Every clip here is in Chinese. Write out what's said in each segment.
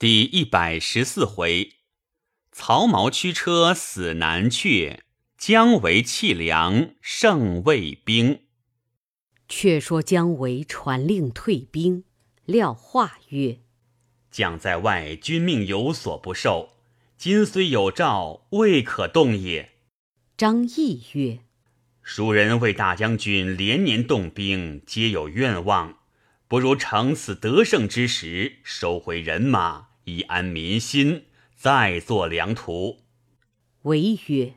第一百十四回，曹髦驱车死南阙，姜维弃粮胜魏兵。却说姜维传令退兵，廖化曰：“将在外，君命有所不受。今虽有诏，未可动也。”张翼曰：“蜀人为大将军连年动兵，皆有愿望，不如乘此得胜之时，收回人马。”以安民心，再作良图。维曰：“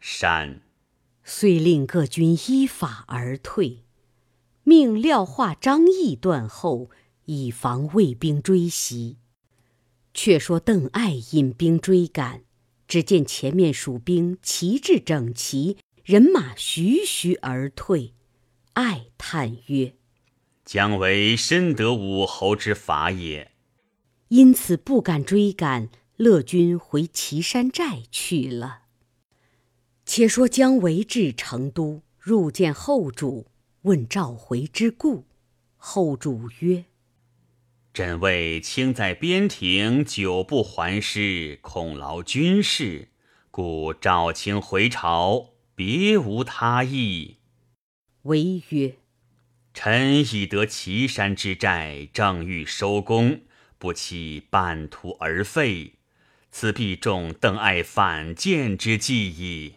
善。”遂令各军依法而退，命廖化、张翼断后，以防魏兵追袭。却说邓艾引兵追赶，只见前面蜀兵旗帜整齐，人马徐徐而退。艾叹曰：“姜维深得武侯之法也。”因此不敢追赶，乐军回岐山寨去了。且说姜维至成都，入见后主，问召回之故。后主曰：“朕为卿在边庭久不还师，恐劳军事，故召卿回朝，别无他意。”维曰：“臣已得岐山之寨，正欲收功。”不期半途而废，此必中邓艾反间之计矣。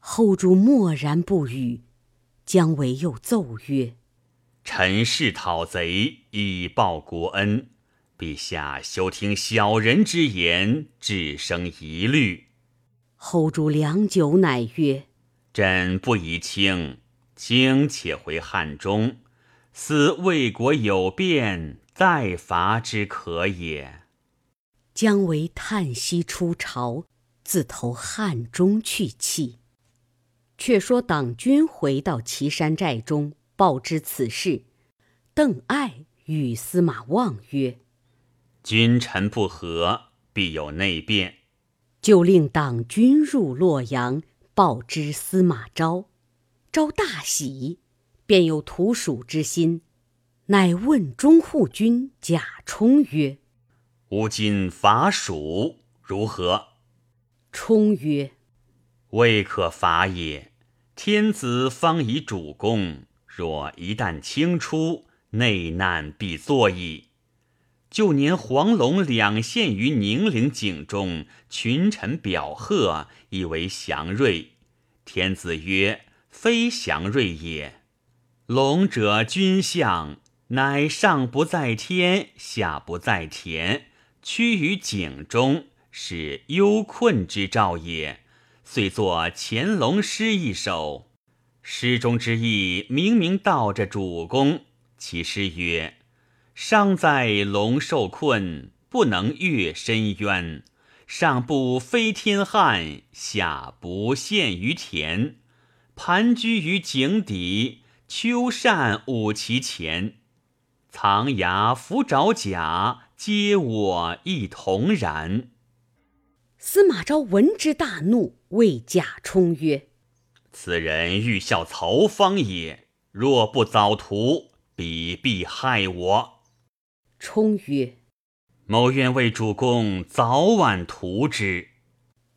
后主默然不语。姜维又奏曰：“臣是讨贼以报国恩，陛下休听小人之言，只生疑虑。”后主良久，乃曰：“朕不宜轻，卿且回汉中，思魏国有变。”再伐之可也。姜维叹息出朝，自投汉中去气。却说党军回到岐山寨中，报知此事。邓艾与司马望曰：“君臣不和，必有内变。”就令党军入洛阳，报知司马昭。昭大喜，便有图蜀之心。乃问中护军贾充曰：“吾今伐蜀如何？”充曰：“未可伐也。天子方以主公，若一旦清出，内难必作矣。旧年黄龙两陷于宁陵井中，群臣表贺，以为祥瑞。天子曰：‘非祥瑞也。龙者，君相。’”乃上不在天，下不在田，趋于井中，是忧困之兆也。遂作乾隆诗一首。诗中之意，明明道着主公。其诗曰：“上在龙受困，不能越深渊；上不飞天汉，下不陷于田。盘踞于井底，秋扇舞其前。”藏牙伏爪甲，皆我一同然。司马昭闻之大怒，谓贾充曰：“此人欲效曹芳也，若不早图，彼必害我。”充曰：“某愿为主公早晚图之。”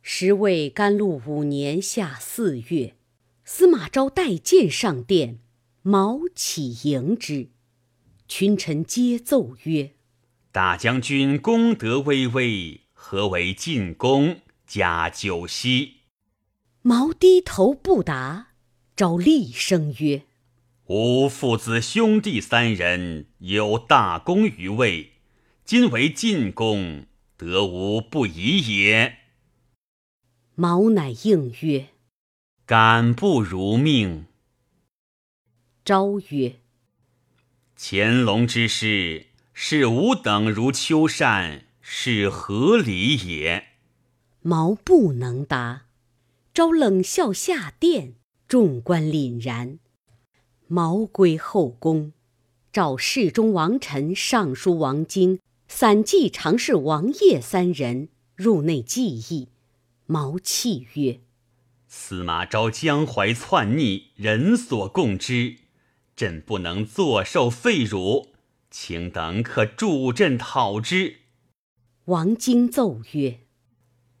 时为甘露五年夏四月，司马昭带剑上殿，毛起迎之。群臣皆奏曰：“大将军功德巍巍，何为进宫加酒席？”毛低头不答。昭厉声曰：“吾父子兄弟三人有大功于魏，今为进宫，得无不疑也。”毛乃应曰：“敢不如命？”昭曰。乾隆之事，视吾等如秋扇，是何理也？毛不能答。昭冷笑下殿，众官凛然。毛归后宫，召侍中王臣、尚书王经、散骑常侍王业三人入内计议。毛泣曰：“司马昭江淮篡逆，人所共知。”朕不能坐受废辱，请等可助朕讨之。王经奏曰：“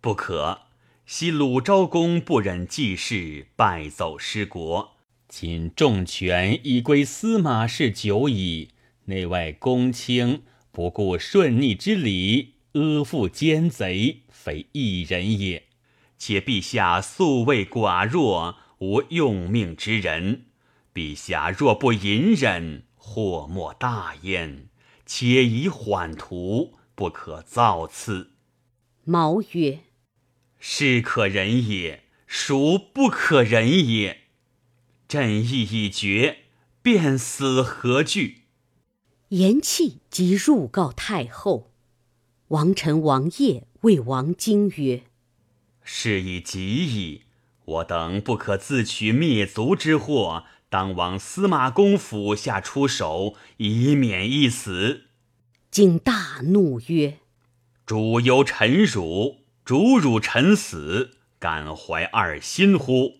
不可。昔鲁昭公不忍季氏败走失国，今重权已归司马氏久矣，内外公卿不顾顺逆之理，阿附奸贼，非一人也。且陛下素为寡弱，无用命之人。陛下若不隐忍，祸莫大焉。且以缓图。”不可造次。毛曰：“是可忍也，孰不可忍也？朕意已决，便死何惧？”言讫，即入告太后。王臣王业谓王经曰：“事已急矣，我等不可自取灭族之祸，当往司马公府下出手，以免一死。”竟大怒曰：“主忧臣辱，主辱臣死，敢怀二心乎？”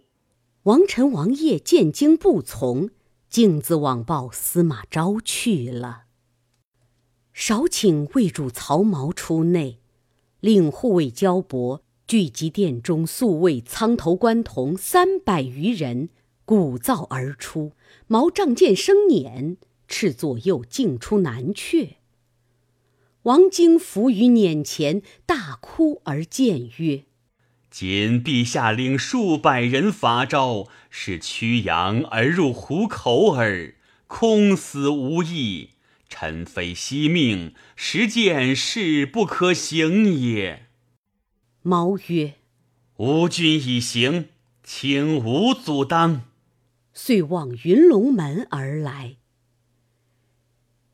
王臣王业见经不从，径自往报司马昭去了。少请，魏主曹髦出内，令护卫焦伯聚集殿中宿卫苍头关童三百余人，鼓噪而出。毛仗剑生辇，斥左右径出南阙。王经伏于辇前，大哭而谏曰：“今陛下领数百人伐昭，是驱羊而入虎口耳，空死无益。臣非惜命，实见事不可行也。”毛曰：“吾君已行，请无阻当。”遂望云龙门而来。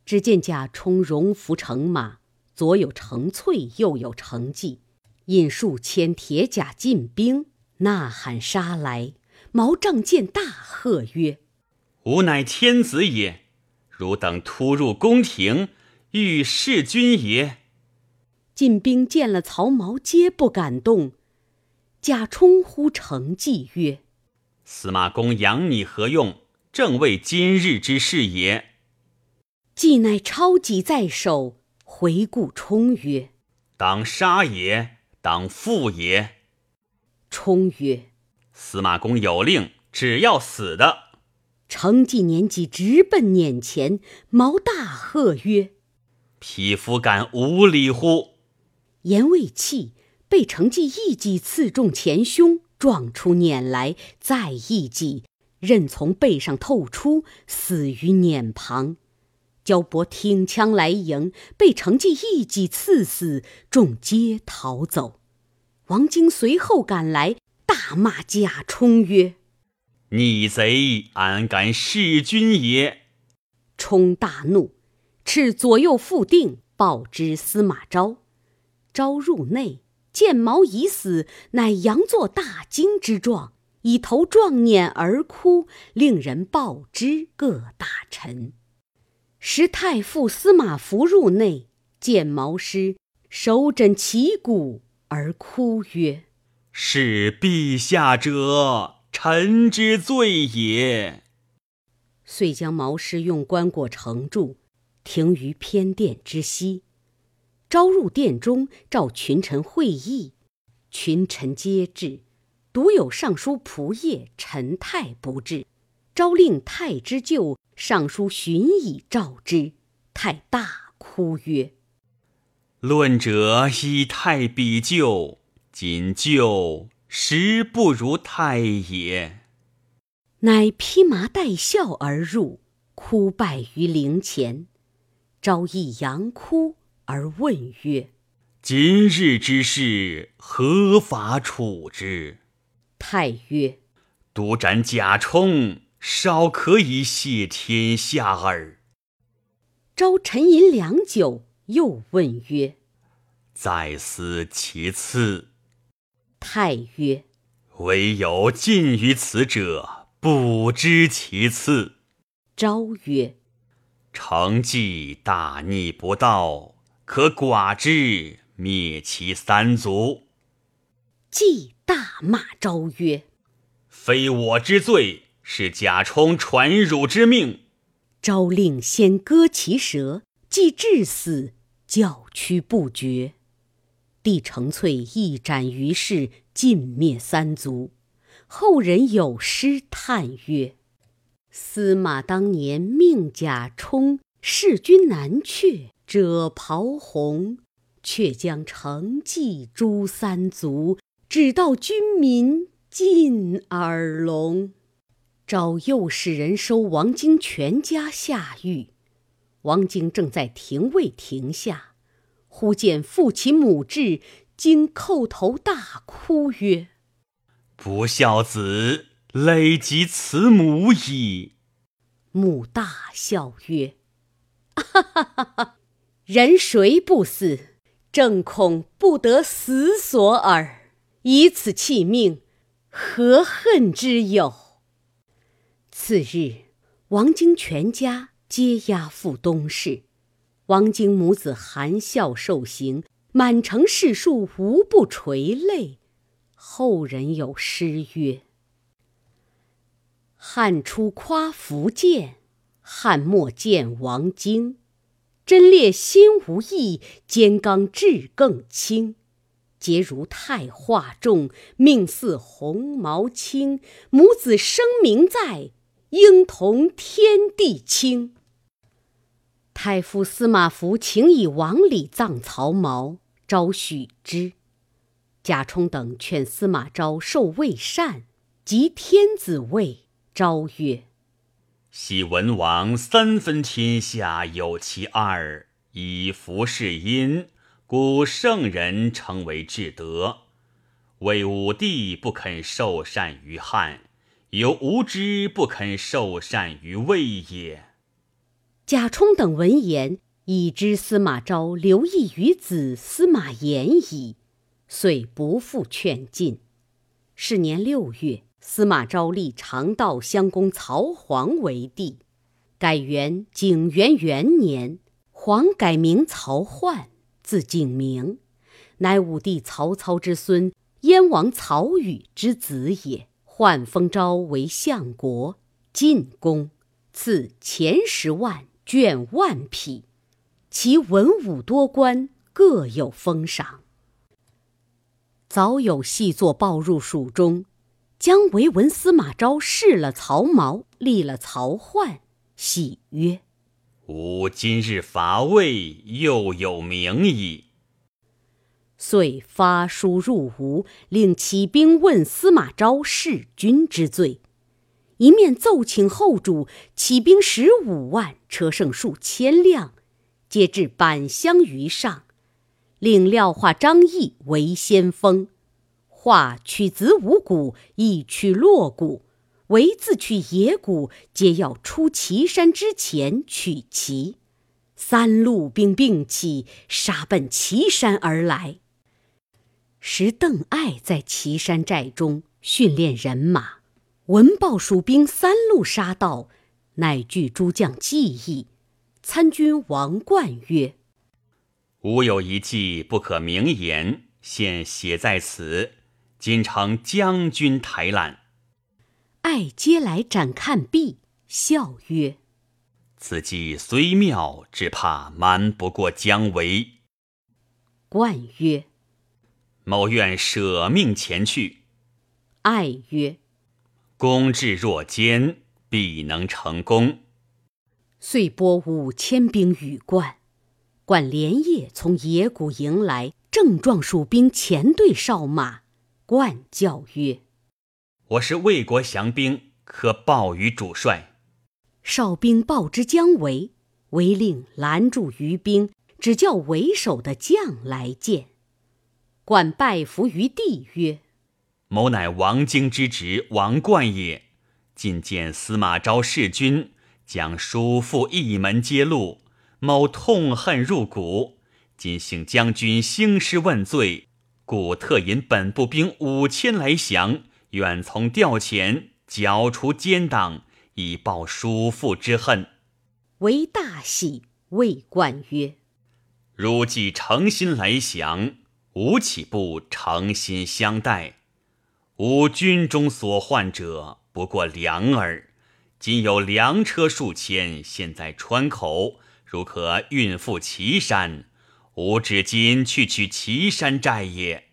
只见贾充戎服乘马，左有程翠，右有程济，引数千铁甲进兵，呐喊杀来。毛仗剑大喝曰：“吾乃天子也！汝等突入宫廷，欲弑君也！”进兵见了曹毛，皆不敢动。贾充呼程济曰：“司马公养你何用？正为今日之事也。”既乃抄戟在手，回顾冲曰：“当杀也，当复也。”冲曰：“司马公有令，只要死的。”程纪年纪直奔辇前，毛大喝曰：“匹夫敢无礼乎！”言未弃，被程济一戟刺中前胸，撞出辇来，再一戟，刃从背上透出，死于辇旁。焦伯挺枪来迎，被程济一戟刺死，众皆逃走。王经随后赶来，大骂贾充曰：“逆贼，安敢弑君也！”充大怒，斥左右副定报之司马昭。昭入内，见毛已死，乃佯作大惊之状，以头撞辇而哭，令人报之各大臣。时太傅司马孚入内，见毛尸，手枕其骨而哭曰：“是陛下者，臣之罪也。”遂将毛尸用棺椁盛住，停于偏殿之西。召入殿中，召群臣会议，群臣皆至，独有尚书仆射陈泰不至。诏令太之舅。尚书荀以召之，太大哭曰：“论者以太比旧，今旧实不如太也。”乃披麻戴孝而入，哭拜于灵前。昭亦扬哭而问曰：“今日之事，何法处之？”太曰：“独斩贾充。”少可以谢天下耳。昭沉吟良久，又问曰：“再思其次。”太曰：“唯有近于此者，不知其次。”昭曰：“成计大逆不道，可寡之，灭其三族。”既大骂昭曰：“非我之罪。”是贾充传汝之命，昭令先割其舌，即至死，教屈不绝。帝承粹一斩于市，尽灭三族。后人有诗叹曰：“司马当年命贾充，弑君难却者袍红，却将承继诛三族，只道军民尽耳聋。”召右使人收王经全家下狱。王经正在廷尉庭下，忽见父其母至，惊叩头大哭曰：“不孝子，累及慈母矣。”母大笑曰：“哈哈哈哈！人谁不死？正恐不得死所耳。以此弃命，何恨之有？”次日，王京全家。皆押赴东市，王京母子含笑受刑，满城士庶无不垂泪。后人有诗曰：“汉初夸福建，汉末见王京。贞烈心无异，坚刚志更清。节如太化重，命似鸿毛轻。母子生名在，应同天地清。”太傅司马孚请以王礼葬曹髦，昭许之。贾充等劝司马昭受魏善，即天子位。昭曰：“昔文王三分天下有其二，以服是因，故圣人称为至德。魏武帝不肯受禅于汉，有无知不肯受禅于魏也。”贾充等闻言，已知司马昭留意于子司马炎矣，遂不复劝进。是年六月，司马昭立长道襄公曹皇为帝，改元景元元年，皇改名曹奂，字景明，乃武帝曹操之孙，燕王曹宇之子也。奂封昭为相国，晋公，赐钱十万。卷万匹，其文武多官各有封赏。早有细作报入蜀中，将维闻司马昭弑了曹髦，立了曹奂，喜曰：“吾今日伐魏，又有名矣。”遂发书入吴，令起兵问司马昭弑君之罪。一面奏请后主起兵十五万，车乘数千辆，皆至板乡于上，令廖化、张翼为先锋。化取子午谷，亦取洛谷，唯自取野谷，皆要出祁山之前取齐。三路兵并起，杀奔祁山而来。时邓艾在祁山寨中训练人马。闻报蜀兵三路杀到，乃据诸将计议。参军王冠曰：“吾有一计，不可明言，现写在此，今呈将军台览。”爱皆来展看毕，笑曰：“此计虽妙，只怕瞒不过姜维。”冠曰：“某愿舍命前去。”爱曰：公至若坚，必能成功。遂拨五千兵与冠，冠连夜从野谷迎来，正撞蜀兵前队哨马。冠叫曰：“我是魏国降兵，可报与主帅。”哨兵报之姜维，维令拦住于兵，只叫为首的将来见。冠拜伏于地曰。某乃王经之侄王冠也。今见司马昭弑君，将叔父一门揭露，某痛恨入骨。今幸将军兴师问罪，故特引本部兵五千来降，远从调遣，剿除奸党，以报叔父之恨。为大喜，谓冠曰：“汝既诚心来降，吾岂不诚心相待？”吾军中所患者不过粮耳，今有粮车数千，现在川口，如可运赴岐山，吾至今去取岐山寨也。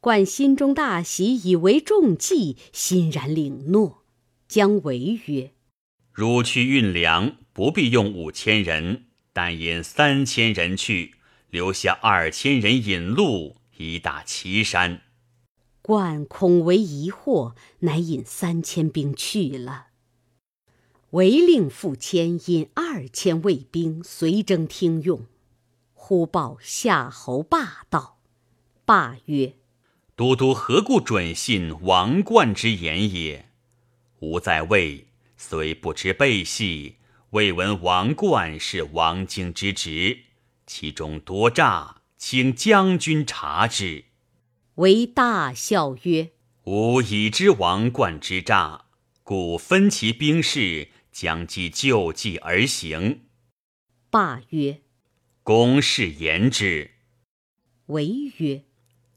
冠心中大喜，以为中计，欣然领诺。姜维曰：“汝去运粮，不必用五千人，但引三千人去，留下二千人引路，以打岐山。”冠恐为疑惑，乃引三千兵去了。唯令傅谦引二千卫兵随征听用。忽报夏侯霸道：“霸曰。”都督何故准信王冠之言也？吾在魏，虽不知背细，未闻王冠是王经之职，其中多诈，请将军察之。为大笑曰：“吾已知王冠之诈，故分其兵士，将计就计而行。”霸曰：“公事言之。”为曰。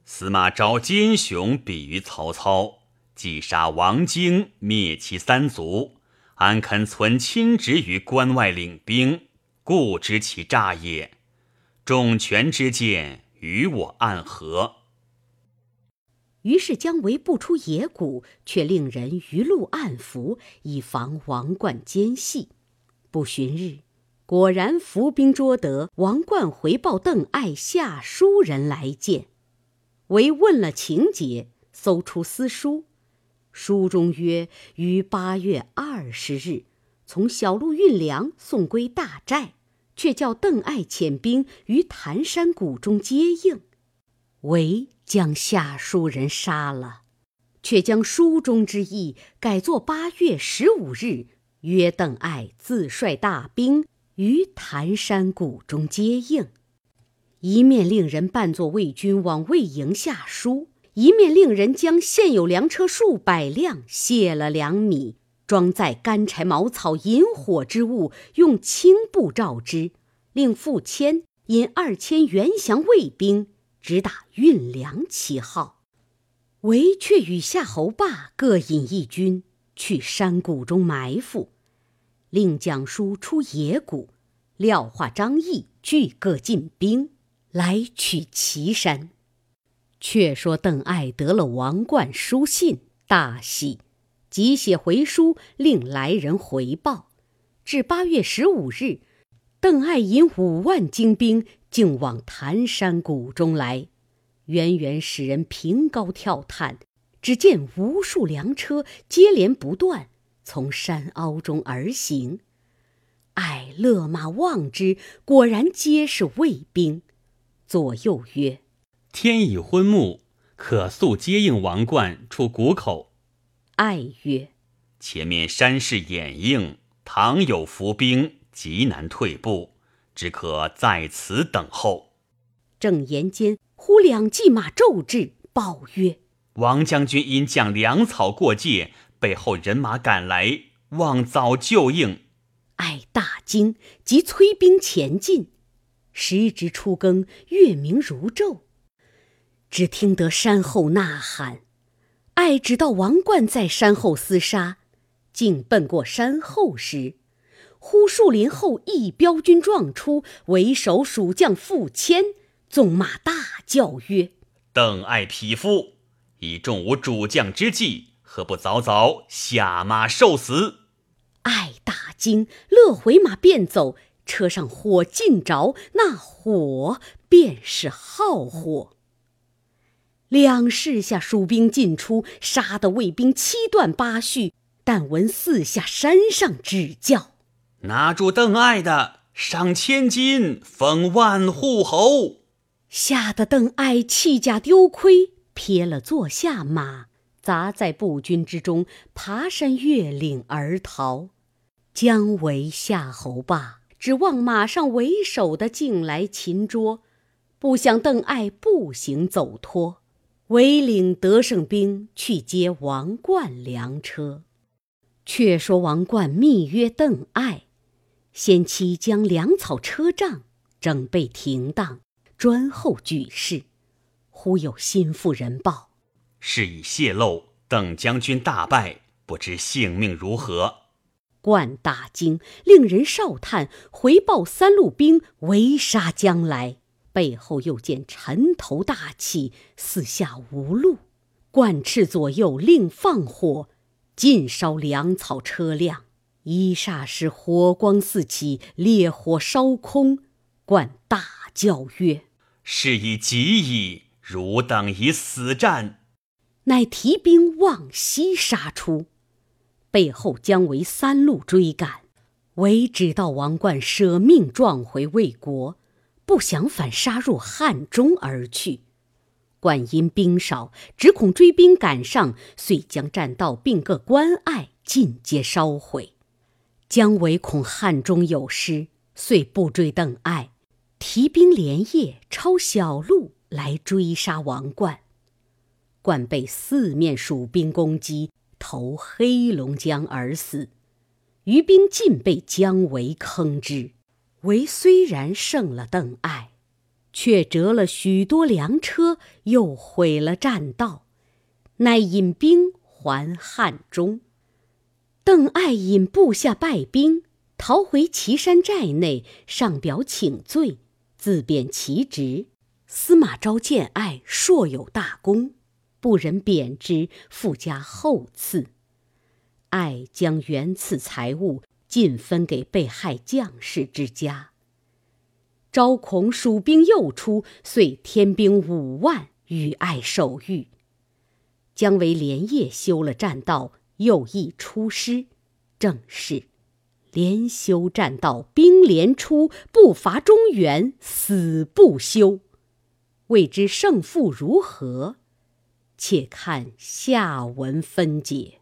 司马昭奸雄，比于曹操，既杀王经，灭其三族，安肯存亲职于关外领兵？故知其诈也。众权之见，与我暗合。于是姜维不出野谷，却令人于路暗伏，以防王冠奸细。不旬日，果然伏兵捉得王冠回报邓艾下书人来见。为问了情节，搜出私书，书中曰：于八月二十日，从小路运粮送归大寨，却叫邓艾遣兵于潭山谷中接应。为将下书人杀了，却将书中之意改作八月十五日，约邓艾自率大兵于潭山谷中接应。一面令人扮作魏军往魏营下书，一面令人将现有粮车数百辆卸了粮米，装载干柴茅草引火之物，用青布罩之，令傅谦引二千原降卫兵直打运粮旗号。韦却与夏侯霸各引一军去山谷中埋伏，令蒋叔出野谷，廖化、张翼俱各进兵。来取岐山，却说邓艾得了王冠书信，大喜，即写回书，令来人回报。至八月十五日，邓艾引五万精兵，竟往潭山谷中来，远远使人凭高跳探，只见无数粮车接连不断，从山凹中而行。艾勒马望之，果然皆是卫兵。左右曰：“天已昏暮，可速接应王冠出谷口。”艾曰：“前面山势掩映，倘有伏兵，极难退步，只可在此等候。”正言间，忽两骑马骤至，报曰：“王将军因将粮草过界，背后人马赶来，望早救应。”艾大惊，即催兵前进。时值初更，月明如昼。只听得山后呐喊，爱只道王冠在山后厮杀，竟奔过山后时，忽树林后一彪军撞出，为首蜀将傅谦纵马大叫曰：“邓艾匹夫，以重吾主将之计，何不早早下马受死？”艾大惊，勒回马便走。车上火尽着，那火便是号火。两势下蜀兵进出，杀得魏兵七断八续。但闻四下山上指叫：“拿住邓艾的，赏千金，封万户侯。”吓得邓艾弃甲丢盔，撇了坐下马，砸在步军之中，爬山越岭而逃。姜维、夏侯霸。指望马上为首的进来擒捉，不想邓艾步行走脱，唯领得胜兵去接王冠粮车。却说王冠密约邓艾，先期将粮草车仗整备停当，专候举事。忽有心腹人报，事已泄露，邓将军大败，不知性命如何。冠大惊，令人哨叹回报三路兵围杀将来。背后又见尘头大起，四下无路，冠斥左右令放火，尽烧粮草车辆。一霎时，火光四起，烈火烧空。冠大叫曰：“事已急矣，汝等以死战。”乃提兵往西杀出，背后姜维三路追赶，唯只道王冠舍命撞回魏国。不想反杀入汉中而去，冠因兵少，只恐追兵赶上，遂将栈道并各关隘尽皆烧毁。姜维恐汉中有失，遂不追邓艾，提兵连夜抄小路来追杀王冠。冠被四面蜀兵攻击，投黑龙江而死，余兵尽被姜维坑之。为虽然胜了邓艾，却折了许多粮车，又毁了栈道，乃引兵还汉中。邓艾引部下败兵，逃回岐山寨内，上表请罪，自贬其职。司马昭见艾硕有大功，不忍贬之，复加厚赐。爱将原赐财物。尽分给被害将士之家。昭恐蜀兵又出，遂添兵五万与爱守御。姜维连夜修了栈道，又意出师。正是连修栈道，兵连出，不伐中原，死不休。未知胜负如何？且看下文分解。